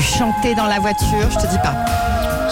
chanter dans la voiture, je te dis pas.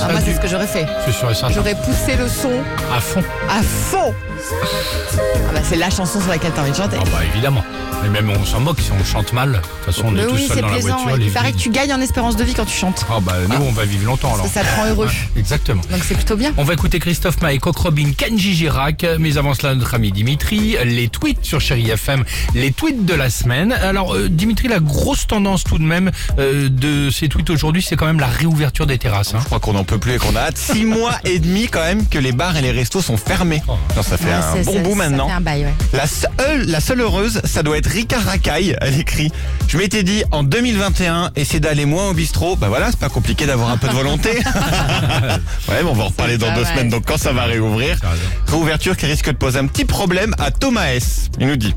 Ah, moi, c'est ce que j'aurais fait. C'est sûr et certain. J'aurais poussé le son À fond. à fond. Ah bah, c'est la chanson sur laquelle t'as envie de chanter. Ah bah évidemment. Mais même on s'en moque si on chante mal. De toute façon, on est Mais tous oui, seuls c'est dans la plaisant. voiture. ouais. les Il paraît que tu gagnes en espérance de vie quand tu chantes. Ah bah nous, on va vivre longtemps alors. Parce que ça te rend heureux. Ouais, exactement. Donc c'est plutôt bien. On va écouter Christophe Maé, Coq Robin, Kenji Girac, mais avant cela notre ami Dimitri, les tweets sur Chéri FM, les tweets de la semaine. Alors euh, Dimitri, la grosse tendance tout de même euh, de ces tweets aujourd'hui, c'est quand même la réouverture des terrasses. hein. Je crois qu'on n'en peut plus et qu'on a hâte. Six mois et demi quand même que les bars et les restos sont fermés. Non, ça fait Ouais, un bon bout ça maintenant. fait un bail, ouais. La seule, la seule heureuse, ça doit être Rika Rakai. Elle écrit Je m'étais dit en 2021, essayer d'aller moins au bistrot. Bah voilà, c'est pas compliqué d'avoir un peu de volonté. ouais, mais on va en reparler dans ça, deux ouais. semaines. Donc quand ça va réouvrir, réouverture qui risque de poser un petit problème à Thomas S. Il nous dit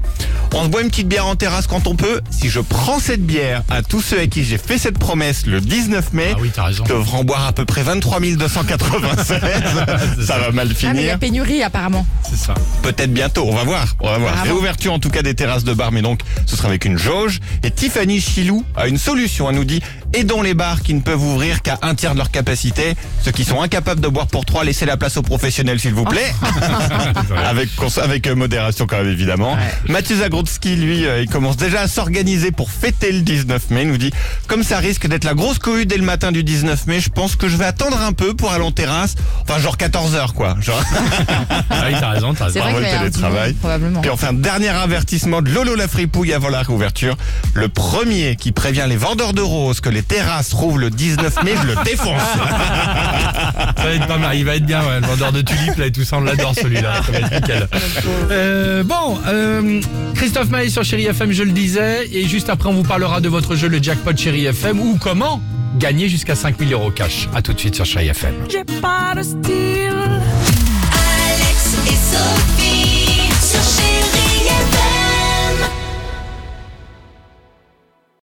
On se boit une petite bière en terrasse quand on peut. Si je prends cette bière à tous ceux à qui j'ai fait cette promesse le 19 mai, Ah oui, t'as raison. devront boire à peu près 23 296. ça va mal Ah, mais il y finir. a pénurie apparemment. C'est ça. Peut-être bientôt, on va voir. On va voir. Réouverture en tout cas des terrasses de bar, mais donc ce sera avec une jauge. Et Tiffany Chilou a une solution. Elle nous dit aidons les bars qui ne peuvent ouvrir qu'à un tiers de leur capacité. Ceux qui sont incapables de boire pour trois, laissez la place aux professionnels s'il vous plaît. avec avec euh, modération quand même évidemment. Mathieu Zagrodzki, lui, euh, il commence déjà à s'organiser pour fêter le 19 mai. Il nous dit comme ça risque d'être la grosse cohue dès le matin du 19 mai, je pense que je vais attendre un peu pour aller en terrasse. Enfin genre 14 heures quoi. Genre. Ah oui, t'as raison, t'as raison. vrai le télétravail. monde, probablement. Puis enfin, dernier avertissement de Lolo la fripouille avant la réouverture. Le premier qui prévient les vendeurs de roses que les terrasses rouvrent le 19 mai, je le défonce. Ça va être pas mal, il va être bien, ouais, le vendeur de tulipes là et tout ça, on l'adore celui-là. Ça va être nickel. Euh, bon, euh, Christophe Maé sur Chéri FM, je le disais, et juste après on vous parlera de votre jeu le jackpot Chéri FM ou comment gagner jusqu'à 5000 euros cash. À tout de suite sur Chéri FM. J'ai pas de style.